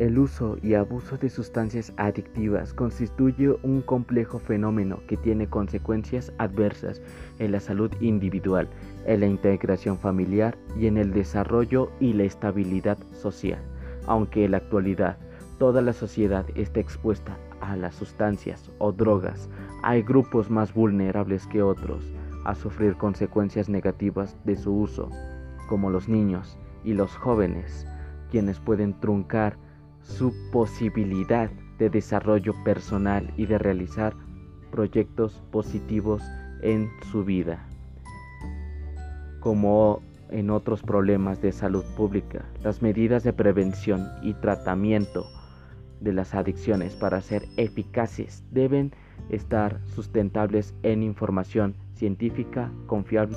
El uso y abuso de sustancias adictivas constituye un complejo fenómeno que tiene consecuencias adversas en la salud individual, en la integración familiar y en el desarrollo y la estabilidad social. Aunque en la actualidad toda la sociedad está expuesta a las sustancias o drogas, hay grupos más vulnerables que otros a sufrir consecuencias negativas de su uso, como los niños y los jóvenes, quienes pueden truncar su posibilidad de desarrollo personal y de realizar proyectos positivos en su vida. Como en otros problemas de salud pública, las medidas de prevención y tratamiento de las adicciones para ser eficaces deben estar sustentables en información científica confiable.